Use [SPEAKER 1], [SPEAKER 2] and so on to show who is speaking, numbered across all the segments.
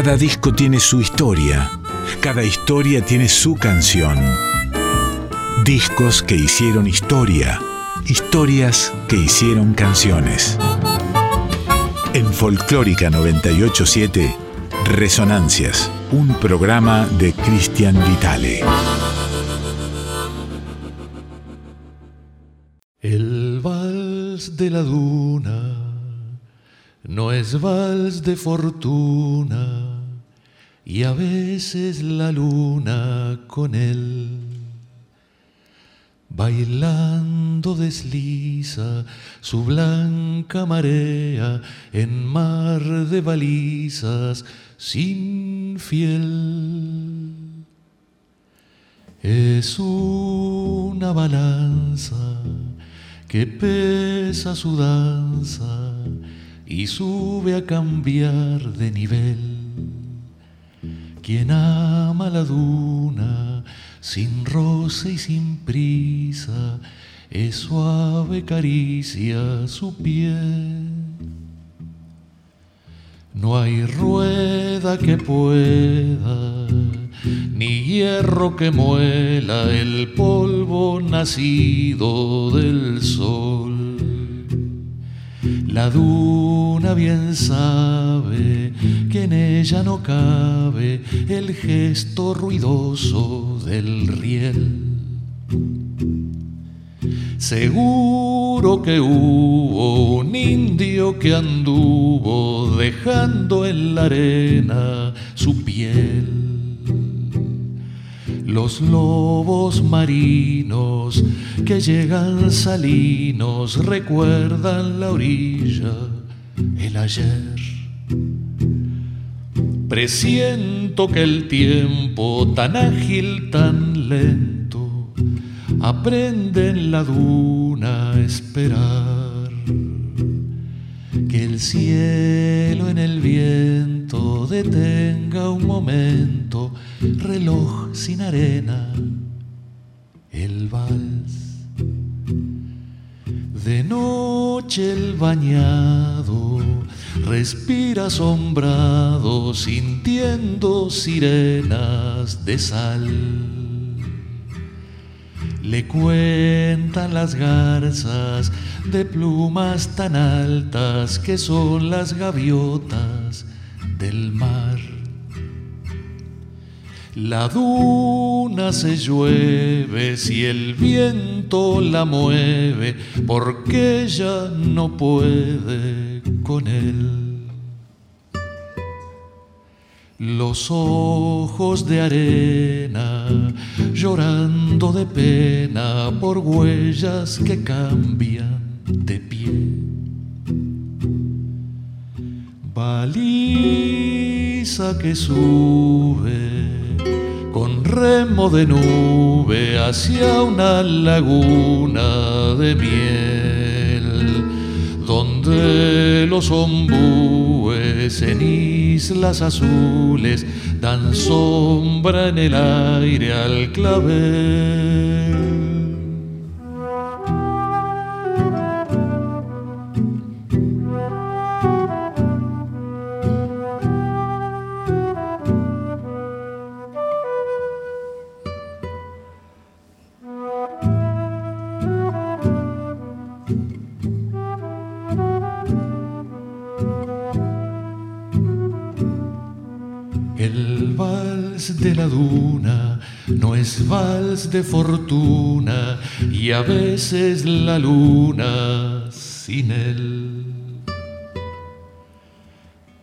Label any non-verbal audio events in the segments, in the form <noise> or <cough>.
[SPEAKER 1] Cada disco tiene su historia, cada historia tiene su canción. Discos que hicieron historia, historias que hicieron canciones. En Folclórica 987, Resonancias, un programa de Cristian Vitale.
[SPEAKER 2] El vals de la duna no es vals de fortuna y a veces la luna con él. Bailando desliza su blanca marea en mar de balizas sin fiel. Es una balanza que pesa su danza y sube a cambiar de nivel. Quien ama la duna sin roce y sin prisa, es suave caricia su piel. No hay rueda que pueda, ni hierro que muela el polvo nacido del sol. La duna bien sabe que en ella no cabe el gesto ruidoso del riel. Seguro que hubo un indio que anduvo dejando en la arena su piel. Los lobos marinos que llegan salinos recuerdan la orilla, el ayer. Presiento que el tiempo tan ágil, tan lento, aprende en la duna a esperar. Que el cielo en el viento detenga un momento, reloj sin arena, el vals. De noche el bañado respira asombrado sintiendo sirenas de sal. Le cuentan las garzas de plumas tan altas que son las gaviotas del mar. La duna se llueve si el viento la mueve, porque ella no puede con él. Los ojos de arena llorando de pena por huellas que cambian de pie. Baliza que sube con remo de nube hacia una laguna de miel, donde los ombúes en islas azules dan sombra en el aire al clavel. No es vals de fortuna y a veces la luna sin él.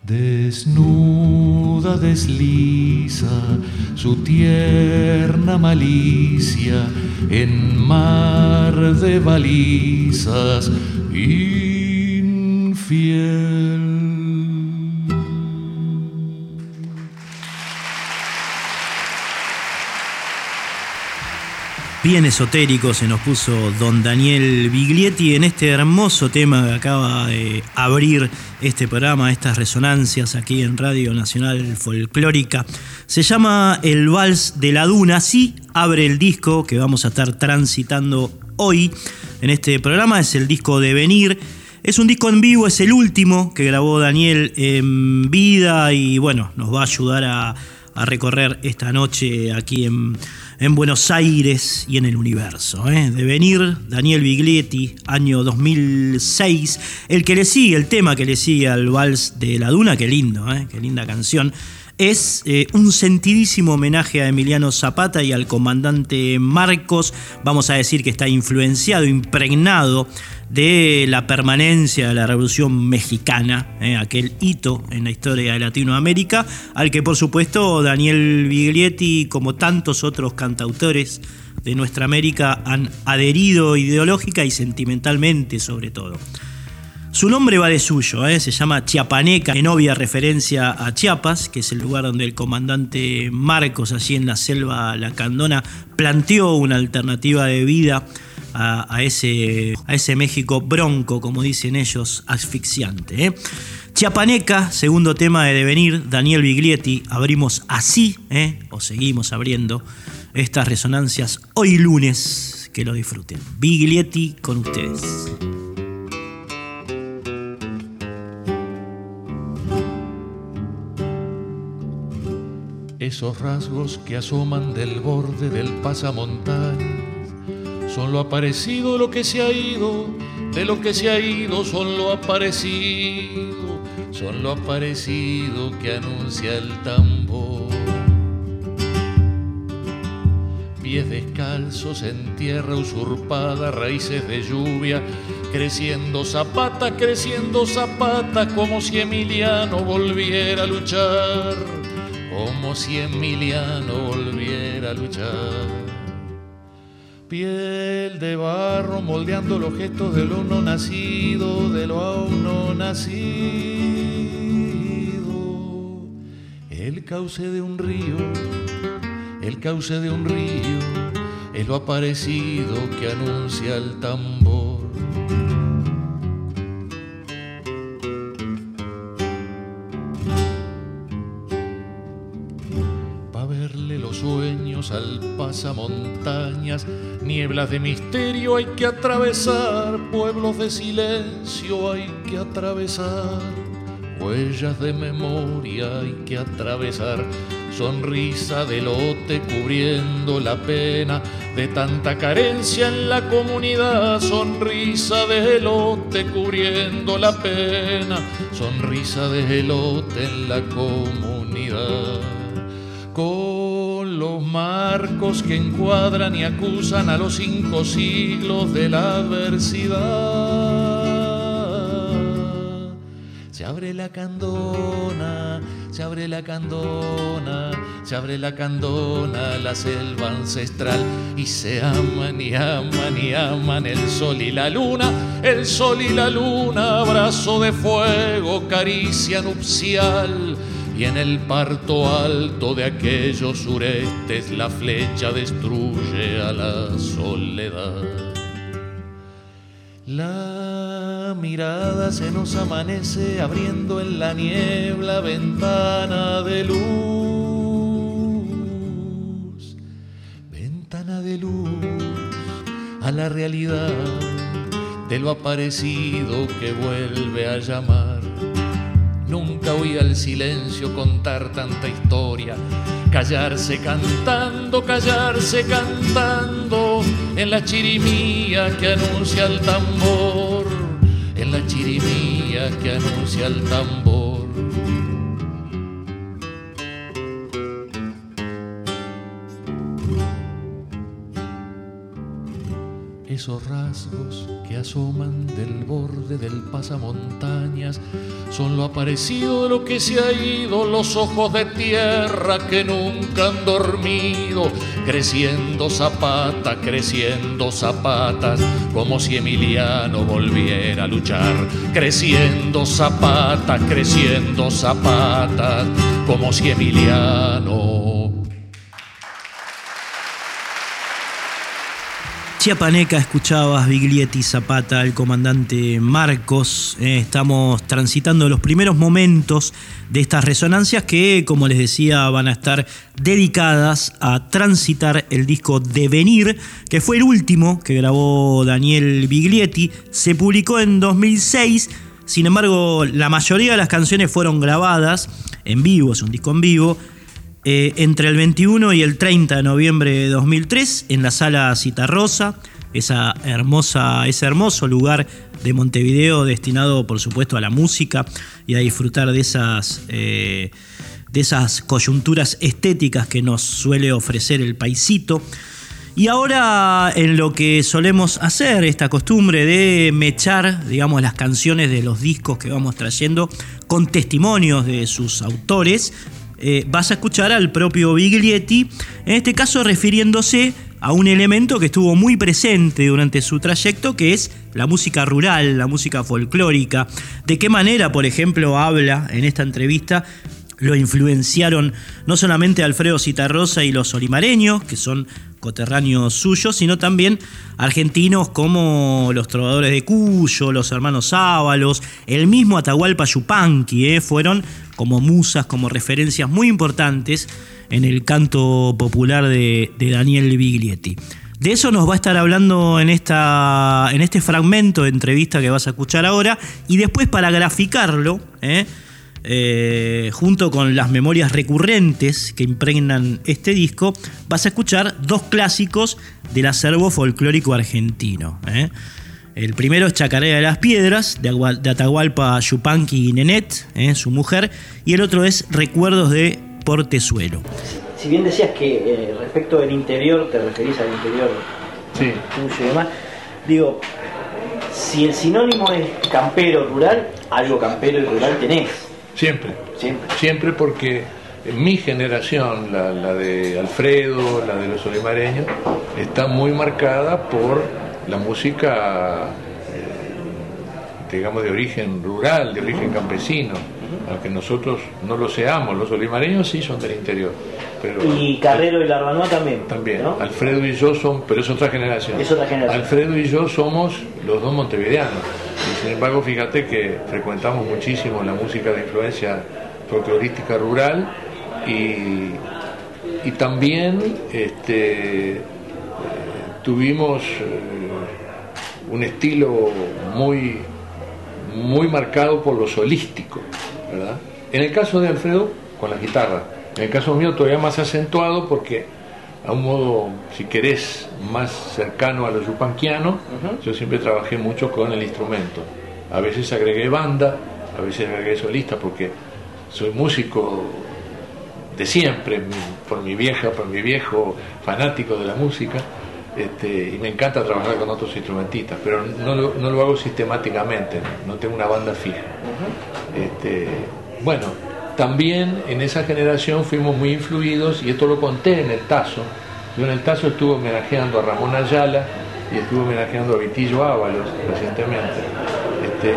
[SPEAKER 2] Desnuda desliza su tierna malicia en mar de balizas infiel.
[SPEAKER 3] Bien esotérico se nos puso don Daniel Biglietti en este hermoso tema que acaba de abrir este programa, estas resonancias aquí en Radio Nacional Folclórica. Se llama El Vals de la Duna, sí abre el disco que vamos a estar transitando hoy en este programa, es el disco de Venir Es un disco en vivo, es el último que grabó Daniel en vida y bueno, nos va a ayudar a, recorrer esta noche aquí en, Buenos Aires y en el universo. ¿eh? De venir, Daniel Biglietti, año 2006, el que le sigue, el tema que le sigue al Vals de la Duna, qué lindo, ¿eh? qué linda canción es eh, un sentidísimo homenaje a Emiliano Zapata y al comandante Marcos. Vamos a decir que está influenciado, impregnado de la permanencia de la Revolución Mexicana, eh, aquel hito en la historia de Latinoamérica, al que por supuesto Daniel Biglietti, como tantos otros cantautores de nuestra América, han adherido ideológica y sentimentalmente sobre todo. Su nombre va de suyo, ¿eh? se llama Chiapaneca, en obvia referencia a Chiapas, que es el lugar donde el comandante Marcos, allí en la selva lacandona, planteó una alternativa de vida a, ese, a ese México bronco, como dicen ellos, asfixiante. ¿eh? Chiapaneca, segundo tema de devenir, Daniel Biglietti, abrimos así, ¿eh? o seguimos abriendo estas resonancias hoy lunes, que lo disfruten. Biglietti con ustedes.
[SPEAKER 2] Esos rasgos que asoman del borde del pasamontañas son lo aparecido lo que se ha ido, de lo que se ha ido son lo aparecido, son lo aparecido que anuncia el tambor. Pies descalzos en tierra usurpada, raíces de lluvia, creciendo zapata, creciendo zapata, como si Emiliano volviera a luchar como si Emiliano volviera a luchar. Piel de barro moldeando los gestos de lo no nacido, de lo aún no nacido. El cauce de un río, el cauce de un río, es lo aparecido que anuncia el tambor. Al pasamontañas, nieblas de misterio hay que atravesar, pueblos de silencio hay que atravesar, huellas de memoria hay que atravesar, sonrisa de lote cubriendo la pena de tanta carencia en la comunidad, sonrisa de elote cubriendo la pena, sonrisa de elote en la comunidad los marcos que encuadran y acusan a los cinco siglos de la adversidad. Se abre la candona, se abre la candona, se abre la candona, la selva ancestral, y se aman y aman y aman el sol y la luna, el sol y la luna, abrazo de fuego, caricia nupcial y en el parto alto de aquellos suretes la flecha destruye a la soledad. La mirada se nos amanece abriendo en la niebla ventana de luz, ventana de luz a la realidad de lo aparecido que vuelve a llamar Nunca oí al silencio contar tanta historia. Callarse cantando, callarse cantando en la chirimía que anuncia el tambor, en la chirimía que anuncia el tambor. Esos rasgos que asoman del borde del pasamontañas. Son lo aparecido de lo que se ha ido, los ojos de tierra que nunca han dormido, creciendo zapata, creciendo zapatas, como si Emiliano volviera a luchar, creciendo zapata, creciendo zapatas, como si Emiliano
[SPEAKER 3] Chiapaneca escuchabas Biglietti Zapata, el comandante Marcos. Eh, estamos transitando los primeros momentos de estas resonancias que, como les decía, van a estar dedicadas a transitar el disco Devenir, que fue el último que grabó Daniel Biglietti. Se publicó en 2006. Sin embargo, la mayoría de las canciones fueron grabadas en vivo, es un disco en vivo, eh, entre el 21 y el 30 de noviembre de 2003 en la sala Citarrosa, esa hermosa, ese hermoso lugar de Montevideo destinado por supuesto a la música y a disfrutar de esas, eh, de esas coyunturas estéticas que nos suele ofrecer el paisito. Y ahora en lo que solemos hacer, esta costumbre de mechar, digamos, las canciones de los discos que vamos trayendo con testimonios de sus autores, eh, vas a escuchar al propio Biglietti, en este caso refiriéndose a un elemento que estuvo muy presente durante su trayecto, que es la música rural, la música folclórica. De qué manera, por ejemplo, habla en esta entrevista lo influenciaron no solamente Alfredo Citarrosa y los olimareños, que son coterráneos suyos, sino también argentinos como los trovadores de Cuyo, los hermanos Ábalos, el mismo Atahualpa Yupanqui, ¿eh? fueron como musas, como referencias muy importantes en el canto popular de, Daniel Biglietti. De eso nos va a estar hablando en, esta, en este fragmento de entrevista que vas a escuchar ahora y después para graficarlo, ¿eh? Eh, junto con las memorias recurrentes que impregnan este disco, vas a escuchar dos clásicos del acervo folclórico argentino. ¿eh? El primero es Chacarera de las Piedras, de, Atahualpa Yupanqui y Nenet, ¿eh? su mujer, y el otro es Recuerdos de Portezuelo.
[SPEAKER 4] Si bien decías que respecto del interior, te referís al interior sí. tuyo y demás, digo, si el sinónimo es campero rural, algo campero y rural tenés.
[SPEAKER 5] Siempre, siempre, siempre porque mi generación, la, de Alfredo, la de los olimareños, está muy marcada por la música, eh, digamos, de origen rural, de origen campesino, aunque nosotros no lo seamos, los olimareños sí son del interior.
[SPEAKER 4] Pero, y Carrero y Larbanoa también.
[SPEAKER 5] También. Alfredo y yo son, pero es otra generación.
[SPEAKER 4] Es otra generación.
[SPEAKER 5] Alfredo y yo somos los dos montevideanos. Sin embargo, fíjate que frecuentamos muchísimo la música de influencia folclorística rural y, y también este, tuvimos eh, un estilo muy, muy marcado por lo solístico, ¿verdad? En el caso de Alfredo, con la guitarra. En el caso mío todavía más acentuado porque a un modo, si querés, más cercano a lo yupanquiano, yo siempre trabajé mucho con el instrumento. A veces agregué banda, a veces agregué solista, porque soy músico de siempre, por mi vieja, por mi viejo fanático de la música, este, y me encanta trabajar con otros instrumentistas, pero no lo, no lo hago sistemáticamente, no tengo una banda fija. este, bueno, también en esa generación fuimos muy influidos, y esto lo conté en el Tazo. Yo en el Tazo estuve homenajeando a Ramón Ayala y estuve homenajeando a Vitillo Ábalos recientemente. Este,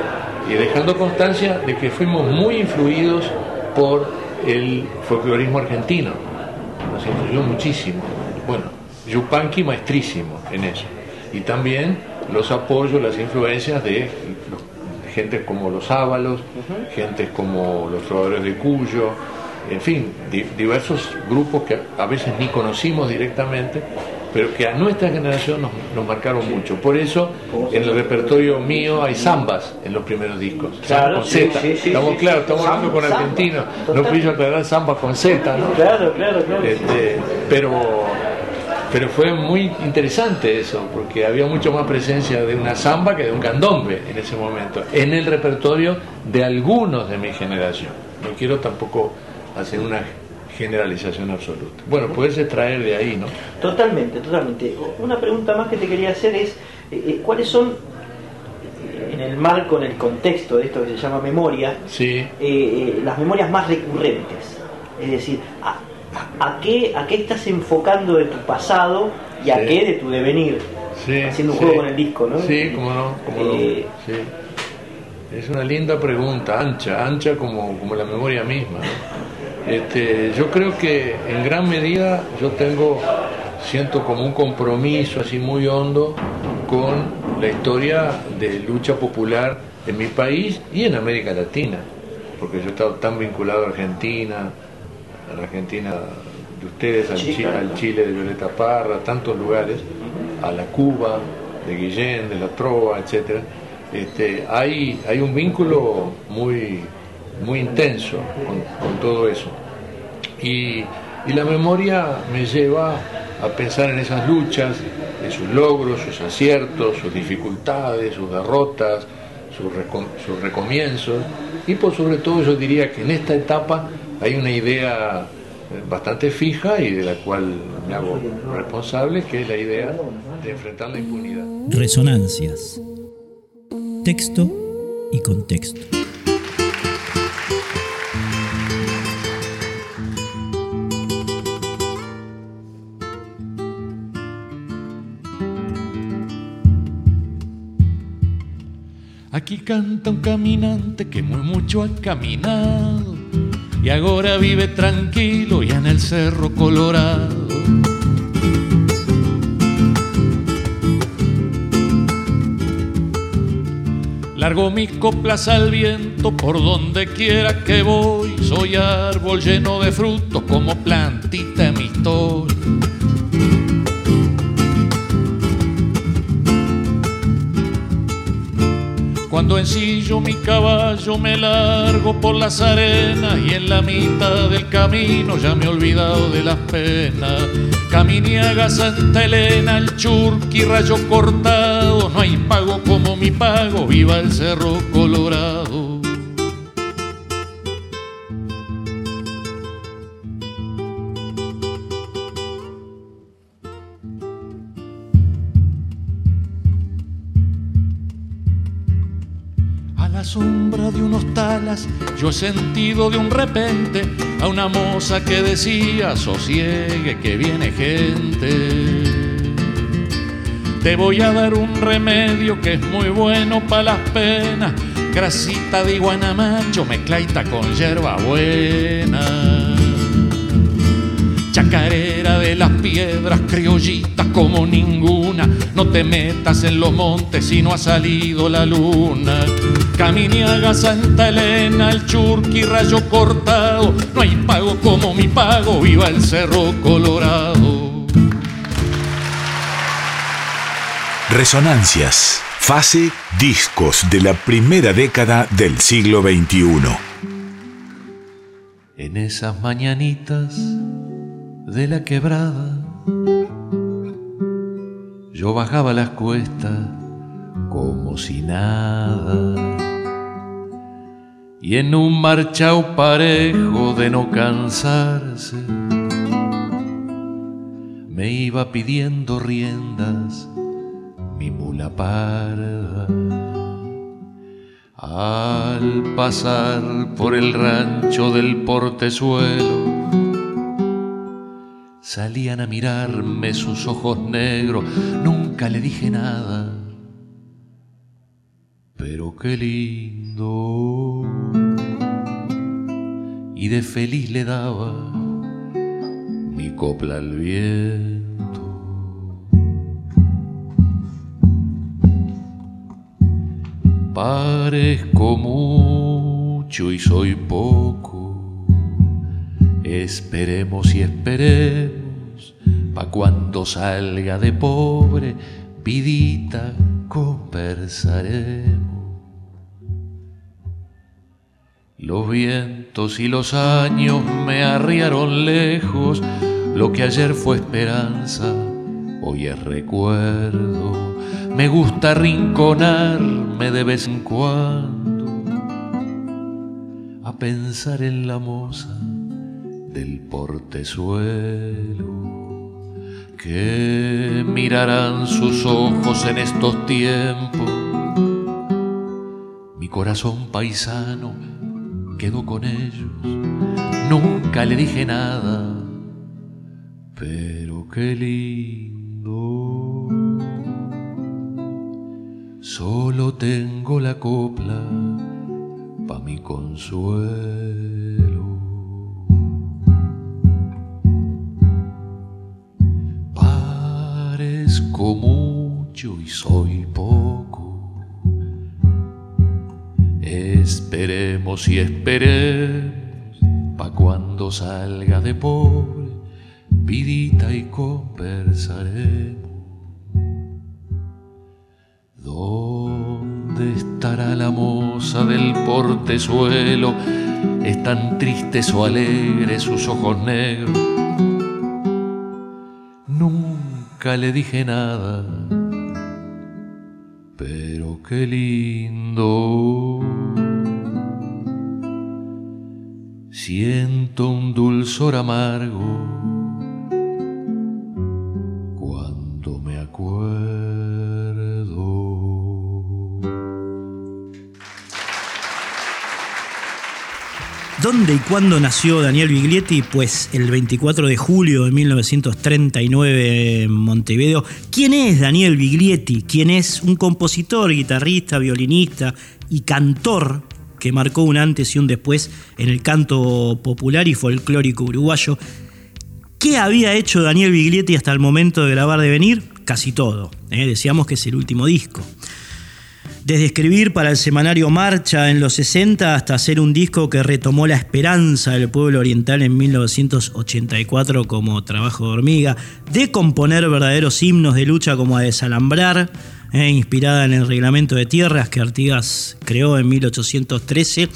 [SPEAKER 5] y dejando constancia de que fuimos muy influidos por el folclorismo argentino. Nos influyó muchísimo. Bueno, Yupanqui maestrísimo en eso. Y también los apoyos, las influencias de los gente como los Ábalos, gente como los trovadores de Cuyo, en fin, diversos grupos que a veces ni conocimos directamente, pero que a nuestra generación nos, marcaron mucho. Por eso en el repertorio mío hay zambas en los primeros discos, con Z. estamos claros, estamos hablando con argentinos, no pido aclarar zambas con Z, ¿no?
[SPEAKER 4] Claro, claro, claro.
[SPEAKER 5] Este, pero pero fue muy interesante eso, porque había mucho más presencia de una samba que de un candombe en ese momento, en el repertorio de algunos de mi generación. No quiero tampoco hacer una generalización absoluta. Bueno, puedes extraer de ahí, ¿no?
[SPEAKER 4] Totalmente, totalmente. Una pregunta más que te quería hacer es, eh, eh, ¿cuáles son, en el marco, en el contexto de esto que se llama memoria,
[SPEAKER 5] sí.
[SPEAKER 4] Eh, las memorias más recurrentes? Es decir, a qué, a qué estás enfocando de tu pasado y a qué de tu devenir. haciendo un juego con el disco, ¿no?
[SPEAKER 5] Sí, como no, eh, Es una linda pregunta, ancha, ancha como, como la memoria misma. Este, yo creo que en gran medida yo tengo
[SPEAKER 2] siento como un compromiso así muy hondo con la historia de lucha popular en mi país y en América Latina, porque yo he estado tan vinculado a Argentina, a la Argentina de ustedes, al, Chile, de Violeta Parra, tantos lugares, a la Cuba de Guillén, de la Trova, etcétera. Este, hay, hay un vínculo muy, muy intenso con, todo eso. Y, y, la memoria me lleva a pensar en esas luchas, en sus logros, sus aciertos, sus dificultades, sus derrotas, sus, sus recomienzos. Y por sobre todo yo diría que en esta etapa hay una idea bastante fija y de la cual me hago responsable, que es la idea de enfrentar la impunidad.
[SPEAKER 3] Resonancias. Texto y contexto.
[SPEAKER 2] Aquí canta un caminante que muy mucho ha caminado y ahora vive tranquilo y en el cerro colorado. Largo mis coplas al viento por donde quiera que voy. Soy árbol lleno de frutos como plantita mi historia. Cuando ensillo mi caballo me largo por las arenas y en la mitad del camino ya me he olvidado de las penas. Caminiaga, Santa Elena, el Churqui, Rayo Cortado, no hay pago como mi pago, viva el Cerro Colorado. Yo he sentido de un repente a una moza que decía, sosiegue que viene gente. Te voy a dar un remedio que es muy bueno para las penas, grasita de iguanamacho mezclaita con hierba buena chacarera de las piedras, criollitas como ninguna. No te metas en los montes si no ha salido la luna. Caminiaga, Santa Elena, el Churqui, Rayo Cortado. No hay pago como mi pago, viva el Cerro Colorado.
[SPEAKER 1] Resonancias, fase discos de la primera década del siglo XXI.
[SPEAKER 2] En esas mañanitas de la quebrada. Yo bajaba las cuestas como si nada. Y en un marchao parejo de no cansarse, me iba pidiendo riendas mi mula parda. Al pasar por el rancho del portezuelo, Salían a mirarme sus ojos negros, nunca le dije nada. Pero qué lindo. Y de feliz le daba mi copla al viento. Parezco mucho y soy poco. Esperemos y esperemos pa' cuando salga de pobre, vidita, conversaremos. Los vientos y los años me arriaron lejos, lo que ayer fue esperanza, hoy es recuerdo. Me gusta rinconarme de vez en cuando a pensar en la moza del portezuelo que mirarán sus ojos en estos tiempos. Mi corazón paisano quedó con ellos, nunca le dije nada, pero qué lindo. Solo tengo la copla pa' mi consuelo. Parezco mucho y soy poco. Esperemos y esperemos pa' cuando salga de pobre, vidita y conversaremos. ¿Dónde estará la moza del portezuelo? ¿Están tristes o alegres sus ojos negros? Nunca le dije nada, pero qué lindo. Siento un dulzor amargo cuando me acuerdo.
[SPEAKER 3] ¿Dónde y cuándo nació Daniel Biglietti? Pues el 24 de julio de 1939 en Montevideo. ¿Quién es Daniel Biglietti? ¿Quién es un compositor, guitarrista, violinista y cantor que marcó un antes y un después en el canto popular y folclórico uruguayo? ¿Qué había hecho Daniel Biglietti hasta el momento de grabar de venir? Casi todo. ¿eh? Decíamos que es el último disco. Desde escribir para el semanario Marcha en los 60 hasta hacer un disco que retomó la esperanza del pueblo oriental en 1984 como Trabajo de Hormiga, de componer verdaderos himnos de lucha como a Desalambrar, eh, inspirada en el reglamento de tierras que Artigas creó en 1813,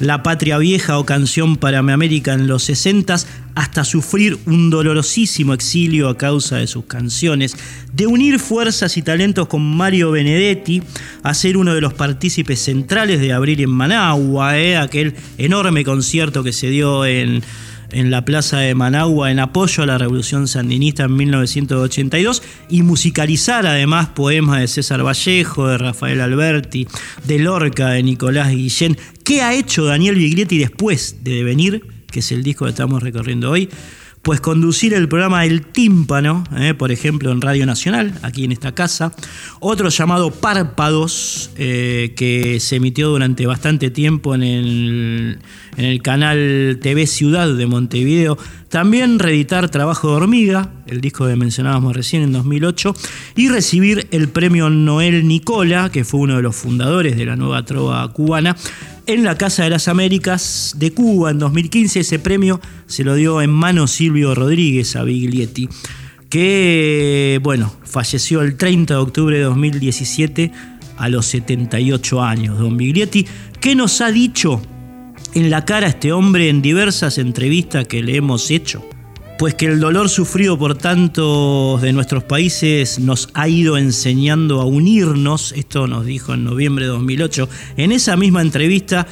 [SPEAKER 3] La Patria Vieja o Canción para mi América en los 60 hasta sufrir un dolorosísimo exilio a causa de sus canciones, de unir fuerzas y talentos con Mario Benedetti, a ser uno de los partícipes centrales de Abrir en Managua, eh, aquel enorme concierto que se dio en en la plaza de Managua en apoyo a la revolución sandinista en 1982 y musicalizar además poemas de César Vallejo, de Rafael Alberti, de Lorca, de Nicolás Guillén. ¿Qué ha hecho Daniel Biglietti después de Devenir, que es el disco que estamos recorriendo hoy? Pues conducir el programa El Tímpano, eh, por ejemplo en Radio Nacional, aquí en esta casa, otro llamado Párpados, eh, que se emitió durante bastante tiempo en el, en el canal TV Ciudad de Montevideo, también reeditar Trabajo de Hormiga, el disco que mencionábamos recién en 2008, y recibir el premio Noel Nicola, que fue uno de los fundadores de la nueva trova cubana, en la Casa de las Américas de Cuba en 2015. Ese premio se lo dio en mano Silvio Rodríguez a Biglietti, que, bueno, falleció el 30 de octubre de 2017 a los 78 años. Don Biglietti, ¿qué nos ha dicho en la cara a este hombre en diversas entrevistas que le hemos hecho? Pues que el dolor sufrido por tantos de nuestros países nos ha ido enseñando a unirnos, esto nos dijo en noviembre de 2008, en esa misma entrevista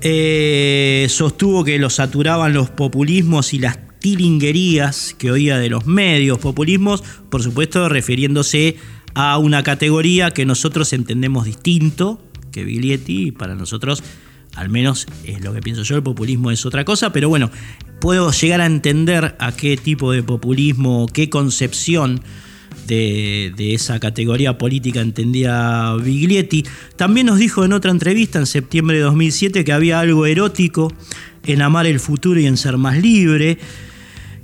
[SPEAKER 3] eh, sostuvo que lo saturaban los populismos y las tilinguerías que oía de los medios, populismos, por supuesto refiriéndose a una categoría que nosotros entendemos distinto que Biglietti para nosotros al menos es lo que pienso yo, el populismo es otra cosa, pero bueno, puedo llegar a entender a qué tipo de populismo, qué concepción de, esa categoría política entendía Biglietti. También nos dijo en otra entrevista en septiembre de 2007 que había algo erótico en amar el futuro y en ser más libre,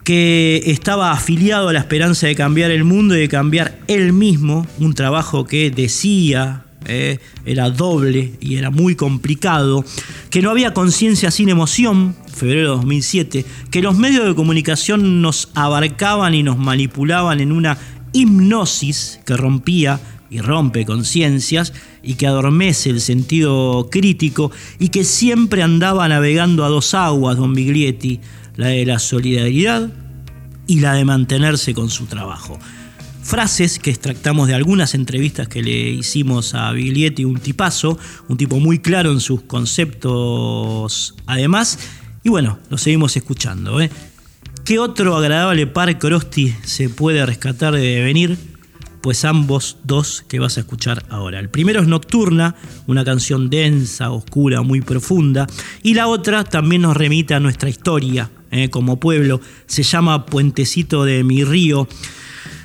[SPEAKER 3] que estaba afiliado a la esperanza de cambiar el mundo y de cambiar él mismo, un trabajo que decía eh, era doble y era muy complicado, que no había conciencia sin emoción, febrero de 2007, que los medios de comunicación nos abarcaban y nos manipulaban en una hipnosis que rompía y rompe conciencias y que adormece el sentido crítico y que siempre andaba navegando a dos aguas, don Biglietti, la de la solidaridad y la de mantenerse con su trabajo frases que extractamos de algunas entrevistas que le hicimos a Biglietti, un tipazo, un tipo muy claro en sus conceptos además. Y bueno, lo seguimos escuchando. ¿eh? ¿Qué otro agradable par Crosti se puede rescatar de venir? Pues ambos dos que vas a escuchar ahora. El primero es Nocturna, una canción densa, oscura, muy profunda. Y la otra también nos remite a nuestra historia ¿eh? como pueblo. Se llama Puentecito de mi río.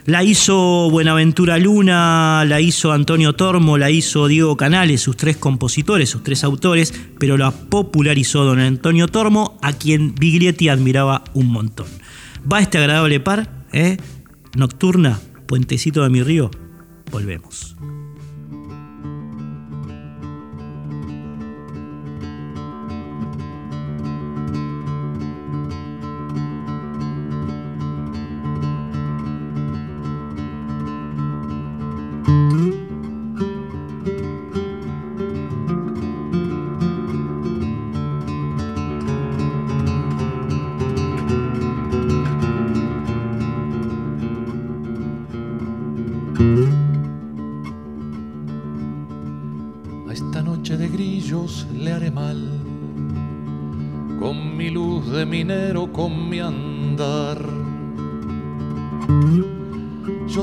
[SPEAKER 3] La hizo Buenaventura Luna, la hizo Antonio Tormo, la hizo Diego Canales, sus tres compositores, sus tres autores, pero la popularizó don Antonio Tormo, a quien Biglietti admiraba un montón. Va este agradable par, ¿eh? Nocturna Puentecito de mi río, volvemos.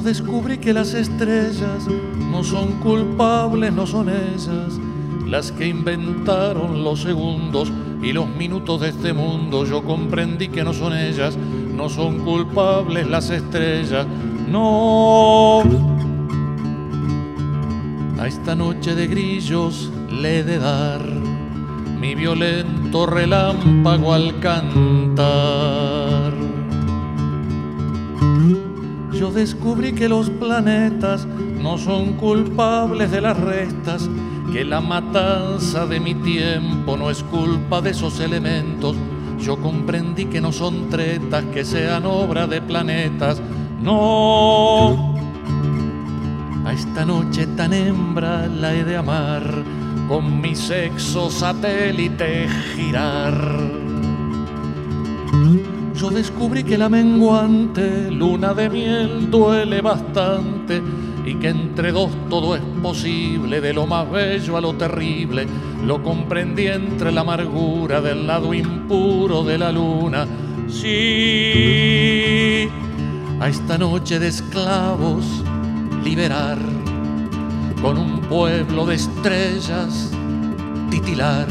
[SPEAKER 2] Descubrí que las estrellas no son culpables, no son ellas las que inventaron los segundos y los minutos de este mundo. Yo comprendí que no son ellas, no son culpables las estrellas, no. A esta noche de grillos le he de dar mi violento relámpago al cantar yo descubrí que los planetas no son culpables de las restas, que la matanza de mi tiempo no es culpa de esos elementos. Yo comprendí que no son tretas, que sean obra de planetas, no. A esta noche tan hembra la he de amar, con mi sexo satélite girar yo descubrí que la menguante luna de miel duele bastante y que entre dos todo es posible, de lo más bello a lo terrible, lo comprendí entre la amargura del lado impuro de la luna. Sí, a esta noche de esclavos liberar, con un pueblo de estrellas titilar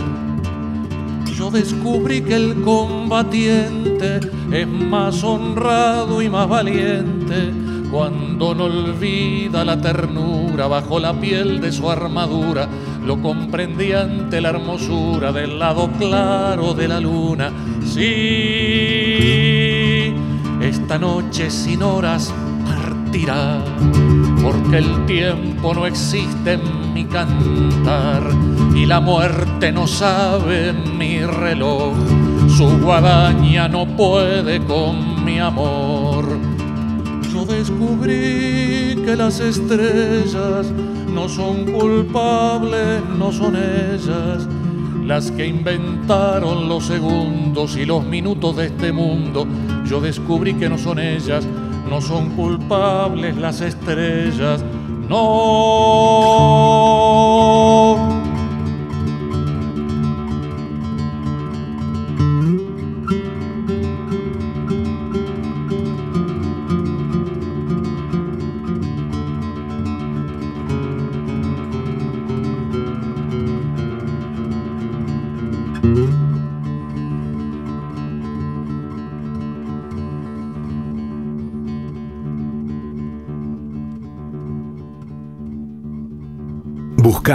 [SPEAKER 2] yo descubrí que el combatiente es más honrado y más valiente cuando no olvida la ternura bajo la piel de su armadura. Lo comprendí ante la hermosura del lado claro de la luna. Sí, esta noche sin horas partirá, porque el tiempo no existe en mi cantar y la muerte no sabe mi reloj. Su guadaña no puede con mi amor. Yo descubrí que las estrellas no son culpables, no son ellas las que inventaron los segundos y los minutos de este mundo. Yo descubrí que no son ellas, no son culpables las estrellas, no.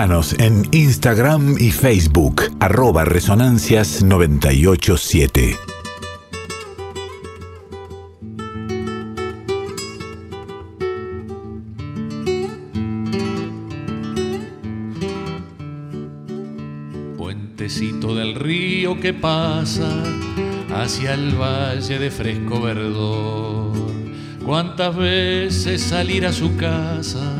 [SPEAKER 1] En Instagram y Facebook, arroba Resonancias 987.
[SPEAKER 2] Puentecito del río que pasa hacia el valle de fresco verdor. ¿Cuántas veces salir a su casa?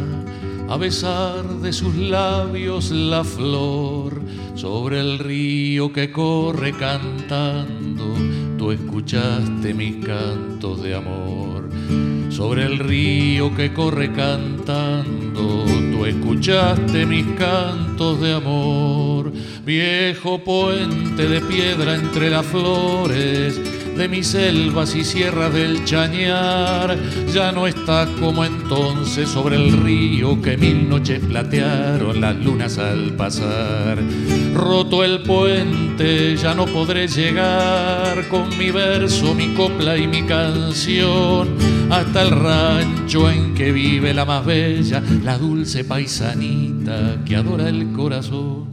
[SPEAKER 2] A besar de sus labios la flor sobre el río que corre cantando. Tú escuchaste mis cantos de amor sobre el río que corre cantando. Tú escuchaste mis cantos de amor, viejo puente de piedra entre las flores de mis selvas y sierras del Chañar. Ya no estás como entonces sobre el río que mil noches platearon las lunas al pasar. Roto el puente, ya no podré llegar con mi verso, mi copla y mi canción hasta el rancho en que vive la más bella, la dulce paisanita que adora el corazón.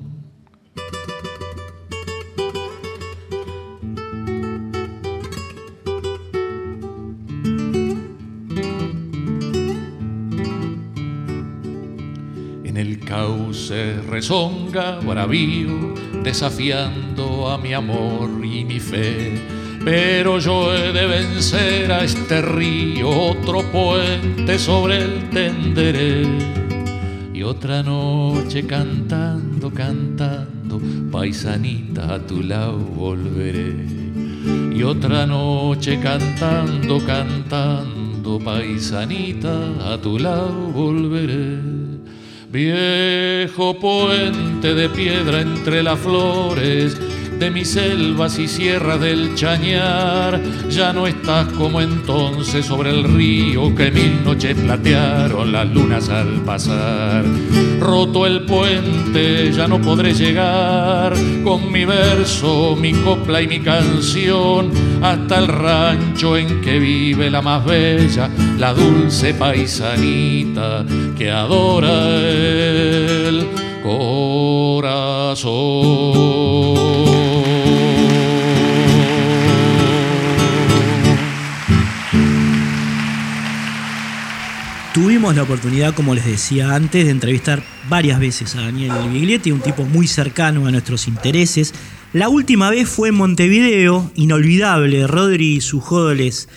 [SPEAKER 2] Se rezonga bravío, desafiando a mi amor y mi fe. Pero yo he de vencer a este río, otro puente sobre el tenderé. Y otra noche cantando, cantando, paisanita a tu lado volveré. Y otra noche cantando, cantando, paisanita a tu lado volveré. Viejo puente de piedra entre las flores de mis selvas y sierra del Chañar, ya no estás como entonces sobre el río que mil noches platearon las lunas al pasar. Roto el puente, ya no podré llegar con mi verso, mi copla y mi canción hasta el rancho en que vive la más bella, la dulce paisanita que adora el corazón.
[SPEAKER 3] Tuvimos la oportunidad, como les decía antes, de entrevistar varias veces a Daniel Biglietti, un tipo muy cercano a nuestros intereses. La última vez fue en Montevideo, inolvidable. Rodri Sujodoles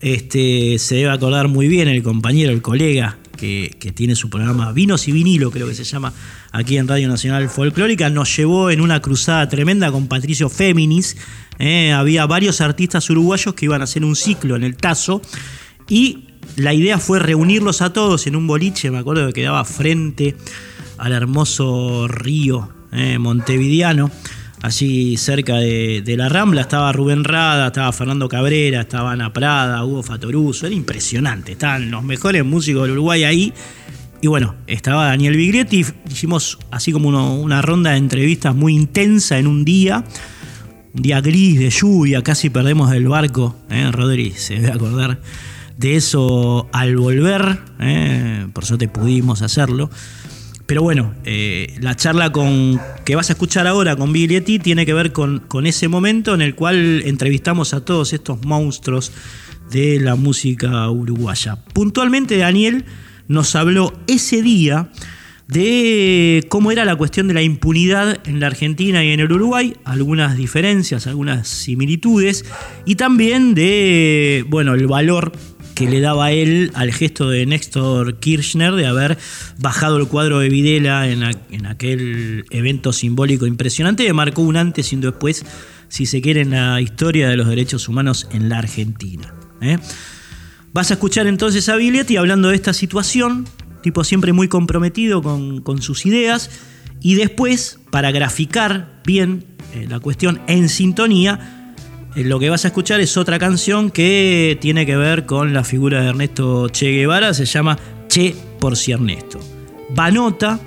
[SPEAKER 3] este, se debe acordar muy bien, el compañero, el colega que, tiene su programa Vinos y Vinilo, creo que se llama, aquí en Radio Nacional Folclórica, nos llevó en una cruzada tremenda con Patricio Féminis. Eh, había varios artistas uruguayos que iban a hacer un ciclo en el Tazo y la idea fue reunirlos a todos en un boliche, me acuerdo que quedaba frente al hermoso río eh, montevideano, allí cerca de, la Rambla, estaba Rubén Rada, estaba Fernando Cabrera, estaba Ana Prada, Hugo Fatoruso, era impresionante, estaban los mejores músicos del Uruguay ahí. Y bueno, estaba Daniel Biglietti, hicimos así como una ronda de entrevistas muy intensa en un día, un día gris de lluvia, casi perdemos el barco, ¿eh? Rodri se debe acordar de eso al volver, eh, por suerte pudimos hacerlo. Pero bueno, eh, la charla con, que vas a escuchar ahora con Biglietti tiene que ver con, con, ese momento en el cual entrevistamos a todos estos monstruos de la música uruguaya. Puntualmente Daniel nos habló ese día de cómo era la cuestión de la impunidad en la Argentina y en el Uruguay, algunas diferencias, algunas similitudes, y también de, bueno, el valor que le daba él al gesto de Néstor Kirchner de haber bajado el cuadro de Videla en, aquel evento simbólico impresionante que marcó un antes y un después, si se quiere, en la historia de los derechos humanos en la Argentina. ¿eh? Vas a escuchar entonces a Biglietti hablando de esta situación, tipo siempre muy comprometido con, sus ideas, y después, para graficar bien eh, la cuestión en sintonía, lo que vas a escuchar es otra canción que tiene que ver con la figura de Ernesto Che Guevara, se llama Che por si Ernesto. Va nota,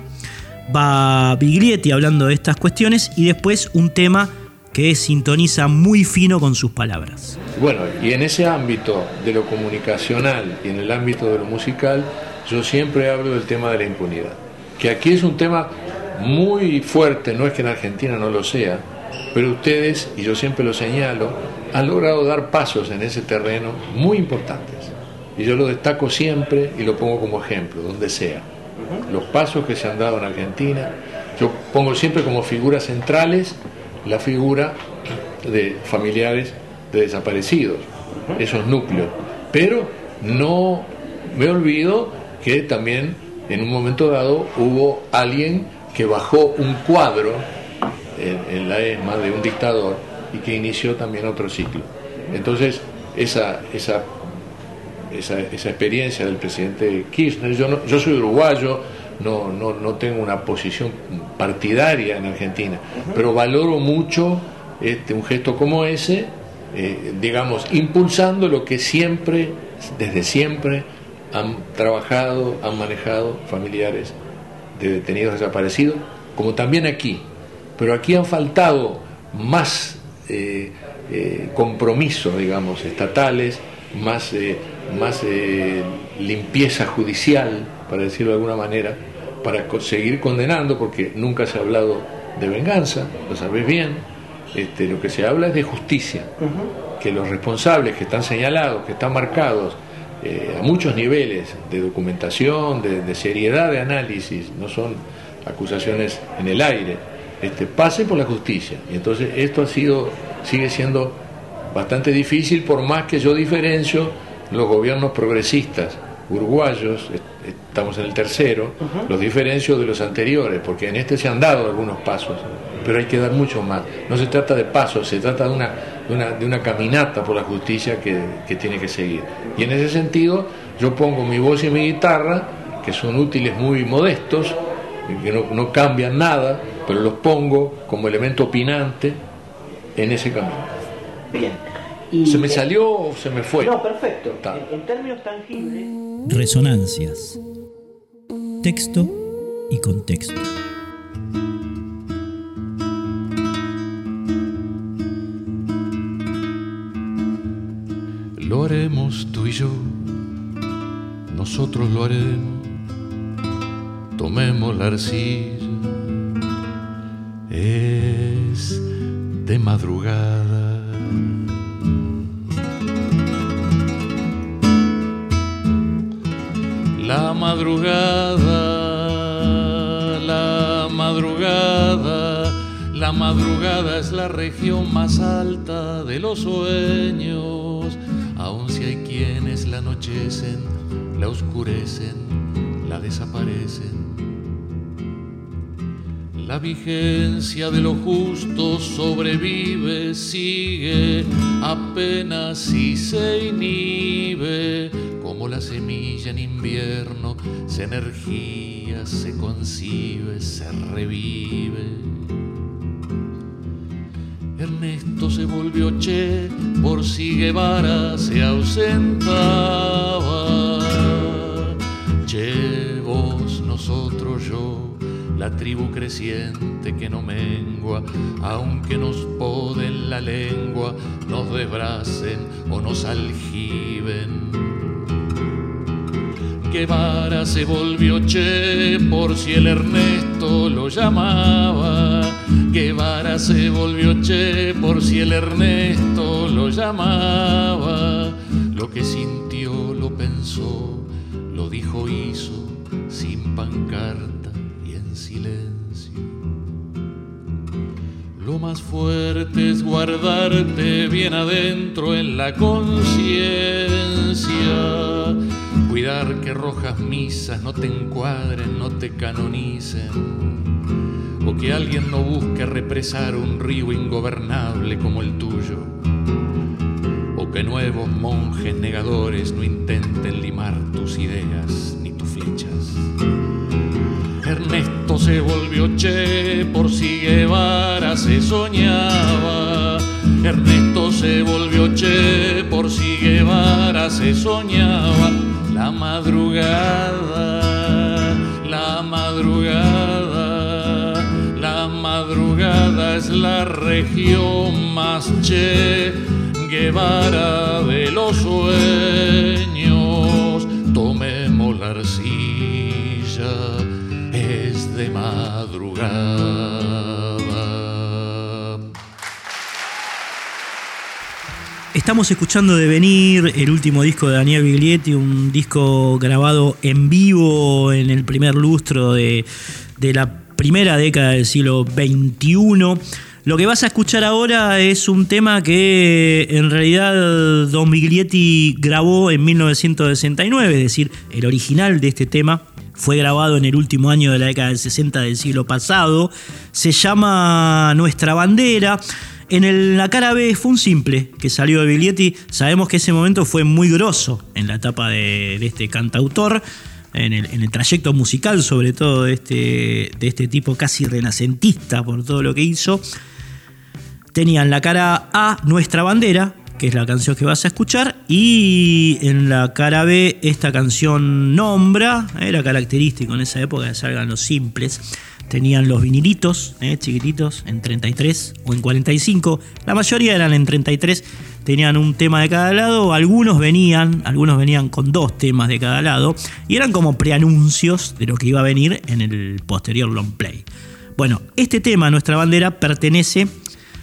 [SPEAKER 3] va Biglietti hablando de estas cuestiones y después un tema que sintoniza muy fino con sus palabras.
[SPEAKER 5] Bueno, y en ese ámbito de lo comunicacional y en el ámbito de lo musical, yo siempre hablo del tema de la impunidad, que aquí es un tema muy fuerte, no es que en Argentina no lo sea, pero ustedes, y yo siempre lo señalo, han logrado dar pasos en ese terreno muy importantes. Y yo lo destaco siempre y lo pongo como ejemplo, donde sea. Los pasos que se han dado en Argentina, yo pongo siempre como figuras centrales la figura de familiares de desaparecidos, esos núcleos. Pero no me olvido que también en un momento dado hubo alguien que bajó un cuadro en, la ESMA de un dictador y que inició también otro ciclo. Entonces, esa, esa, esa, experiencia del presidente Kirchner, yo, yo soy uruguayo, no, no, no, tengo una posición partidaria en Argentina, pero valoro mucho este, un gesto como ese, eh, digamos, impulsando lo que siempre, desde siempre, han trabajado, han manejado familiares de detenidos desaparecidos, como también aquí, pero aquí han faltado más eh, eh, compromisos, digamos, estatales, más, eh, más limpieza judicial, para decirlo de alguna manera, para seguir condenando, porque nunca se ha hablado de venganza, lo sabéis bien, este, lo que se habla es de justicia, que los responsables que están señalados, que están marcados a muchos niveles de documentación, de seriedad de análisis, no son acusaciones en el aire, este, pase por la justicia. Y entonces esto ha sido, sigue siendo bastante difícil por más que yo diferencio los gobiernos progresistas uruguayos, estamos en el tercero, los diferencio de los anteriores, porque en este se han dado algunos pasos, pero hay que dar mucho más. No se trata de pasos, se trata de una, de una, caminata por la justicia que, que tiene que seguir. Y en ese sentido yo pongo mi voz y mi guitarra, que son útiles muy modestos, que no, no cambian nada, pero los pongo como elemento opinante en ese camino.
[SPEAKER 4] Bien.
[SPEAKER 5] ¿Se me salió o se me fue?
[SPEAKER 4] No, perfecto. En, términos tangibles.
[SPEAKER 3] Resonancias. Texto y contexto.
[SPEAKER 2] Lo haremos tú y yo, nosotros lo haremos. Tomemos la arcilla, madrugada La madrugada, la madrugada, la madrugada es la región más alta de los sueños, aun si hay quienes la anochecen, la oscurecen, la desaparecen. La vigencia de lo justo sobrevive, sigue, apenas si se inhibe como la semilla en invierno, se energía, se concibe, se revive. Ernesto se volvió che, por si Guevara se ausentaba. Che, vos, nosotros, la tribu creciente que no mengua, aunque nos poden la lengua, nos desbracen o nos aljiben Guevara se volvió che por si el Ernesto lo llamaba. Guevara se volvió che por si el Ernesto lo llamaba. Lo que sintió, lo pensó, lo dijo, hizo, sin pancarta Lo más fuerte es guardarte bien adentro en la conciencia Cuidar que rojas misas no te encuadren, no te canonicen. O que alguien no busque represar un río ingobernable como el tuyo. O que nuevos monjes negadores no intenten limar tus ideas ni tus flechas. Ernesto se volvió che por si Guevara se soñaba. Ernesto se volvió che por si Guevara se soñaba la madrugada, la madrugada, la madrugada es la región más che Guevara de los sueños. Tomemos la arcilla,
[SPEAKER 3] Estamos escuchando de venir el último disco de Daniel Biglietti, un disco grabado en vivo en el primer lustro de, la primera década del siglo XXI. Lo que vas a escuchar ahora es un tema que en realidad Don Biglietti grabó en 1969, es decir, el original de este tema fue grabado en el último año de la década del 60 del siglo pasado. Se llama Nuestra Bandera. En la cara B fue un simple que salió de Biglietti. Sabemos que ese momento fue muy grosso en la etapa de, este cantautor, en el, trayecto musical, sobre todo de este, de este tipo casi renacentista por todo lo que hizo. Tenían la cara A, Nuestra Bandera, que es la canción que vas a escuchar, y en la cara B esta canción Nombra, era característico en esa época que salgan los simples tenían los vinilitos, eh, chiquititos, en 33 o en 45. La mayoría eran en 33, tenían un tema de cada lado. Algunos venían, algunos venían con dos temas de cada lado y eran como preanuncios de lo que iba a venir en el posterior long play. Bueno, este tema, Nuestra Bandera, pertenece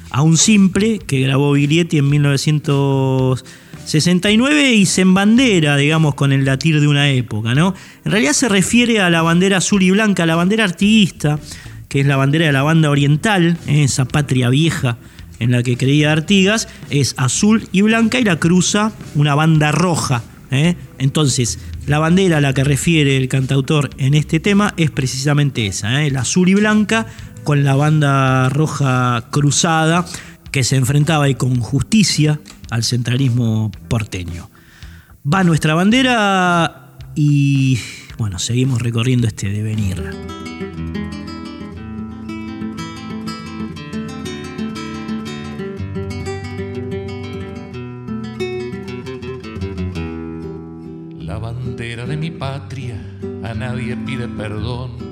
[SPEAKER 3] a un simple que grabó Biglietti en 1900 69 y se embandera, digamos, con el latir de una época, ¿no? En realidad se refiere a la bandera azul y blanca, la bandera artiguista, que es la bandera de la banda oriental, ¿eh? esa patria vieja en la que creía Artigas, es azul y blanca y la cruza una banda roja. ¿eh? Entonces, la bandera a la que refiere el cantautor en este tema es precisamente esa, ¿eh? la azul y blanca con la banda roja cruzada que se enfrentaba y con justicia al centralismo porteño. Va nuestra bandera y bueno, seguimos recorriendo este devenir.
[SPEAKER 2] La bandera de mi patria a nadie pide perdón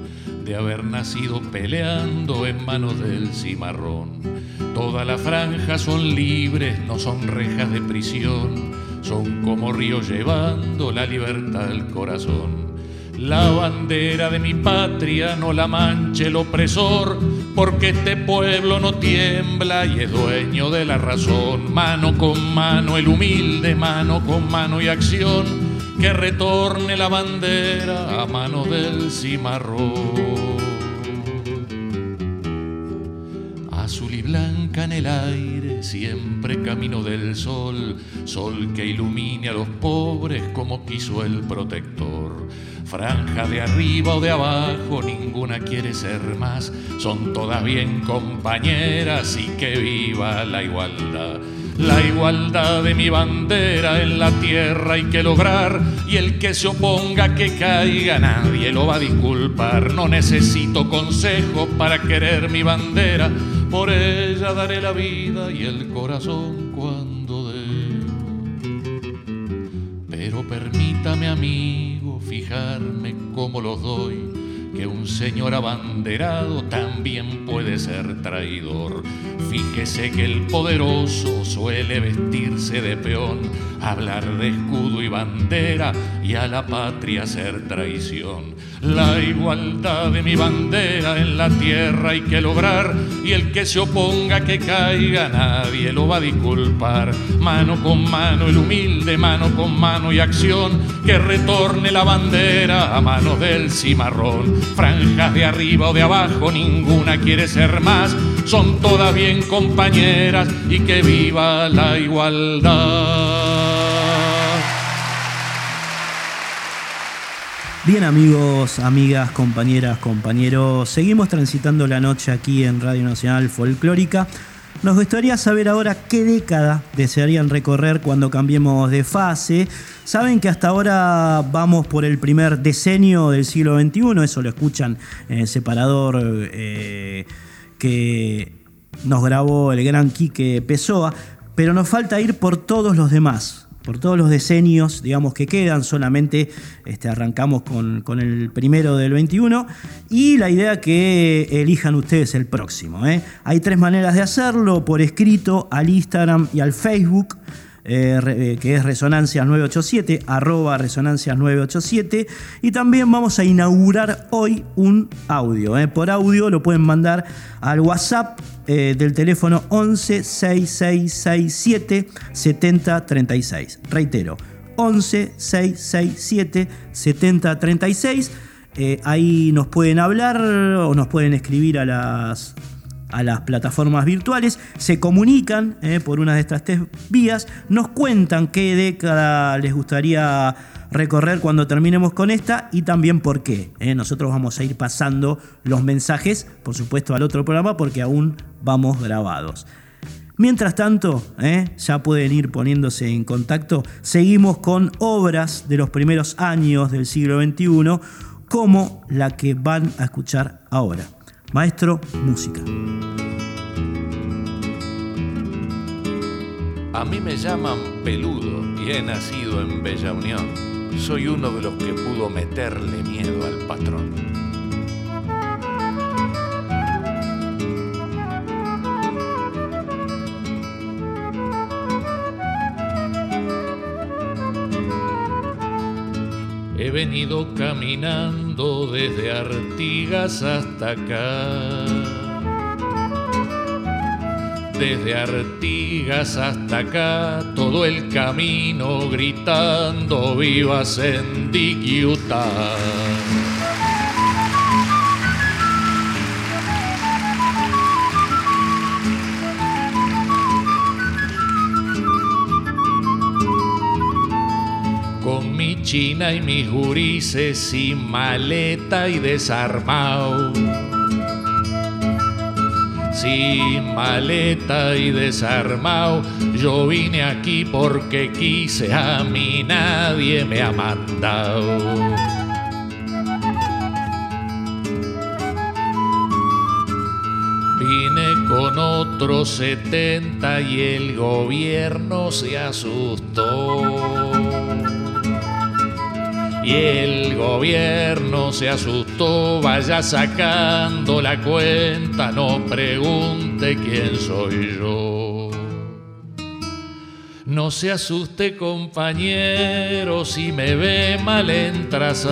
[SPEAKER 2] de haber nacido peleando en manos del cimarrón Toda la franja son libres, no son rejas de prisión, son como ríos llevando la libertad al corazón. La bandera de mi patria no la manche el opresor, porque este pueblo no tiembla y es dueño de la razón. Mano con mano, el humilde, mano con mano y acción, que retorne la bandera a mano del cimarrón. azul y blanca en el aire, siempre camino del sol, sol que ilumine a los pobres como quiso el protector. Franja de arriba o de abajo, ninguna quiere ser más, son todas bien compañeras y que viva la igualdad. La igualdad de mi bandera en la tierra hay que lograr y el que se oponga que caiga nadie lo va a disculpar. No necesito consejo para querer mi bandera, por ella daré la vida y el corazón cuando debo. Pero permítame amigo fijarme cómo los doy que un señor abanderado también puede ser traidor. Fíjese que el poderoso suele vestirse de peón, hablar de escudo y bandera y a la patria ser traición. La igualdad de mi bandera en la tierra hay que lograr y el que se oponga que caiga nadie lo va a disculpar. Mano con mano el humilde, mano con mano y acción que retorne la bandera a manos del cimarrón franjas de arriba o de abajo, ninguna quiere ser más, son todas bien compañeras y que viva la igualdad.
[SPEAKER 3] Bien amigos, amigas, compañeras, compañeros, seguimos transitando la noche aquí en Radio Nacional Folclórica. Nos gustaría saber ahora qué década desearían recorrer cuando cambiemos de fase. Saben que hasta ahora vamos por el primer decenio del siglo XXI, eso lo escuchan en el separador eh, que nos grabó el gran Quique Pessoa, pero nos falta ir por todos los demás por todos los decenios, digamos, que quedan, solamente este, arrancamos con, el primero del 21 y la idea que elijan ustedes el próximo. ¿eh? Hay tres maneras de hacerlo, por escrito, al Instagram y al Facebook. Eh, eh, que es Resonancias 987, arroba Resonancias 987. Y también vamos a inaugurar hoy un audio. Eh. Por audio lo pueden mandar al WhatsApp del teléfono 11 6667 7036. Reitero, 11 667 7036. ahí nos pueden hablar o nos pueden escribir a las a las plataformas virtuales, se comunican eh, por una de estas tres vías, nos cuentan qué década les gustaría recorrer cuando terminemos con esta y también por qué. Eh. Nosotros vamos a ir pasando los mensajes, por supuesto, al otro programa porque aún vamos grabados. Mientras tanto, eh, ya pueden ir poniéndose en contacto, seguimos con obras de los primeros años del siglo XXI, como la que van a escuchar ahora. Maestro, música.
[SPEAKER 2] A mí me llaman peludo y he nacido en Bella Unión. Soy uno de los que pudo meterle miedo al patrón. Venido caminando desde Artigas hasta acá. desde Artigas hasta acá, todo el camino gritando viva Sendiquiutá. Con china y mis gurises sin maleta y desarmado sin maleta y desarmado. Yo vine aquí porque quise, a mí nadie me ha mandado. Vine con otros 70 y el gobierno se asustó. Y el gobierno se asustó, vaya sacando la cuenta, no pregunte quién soy yo. No se asuste compañero si me ve mal entrazado.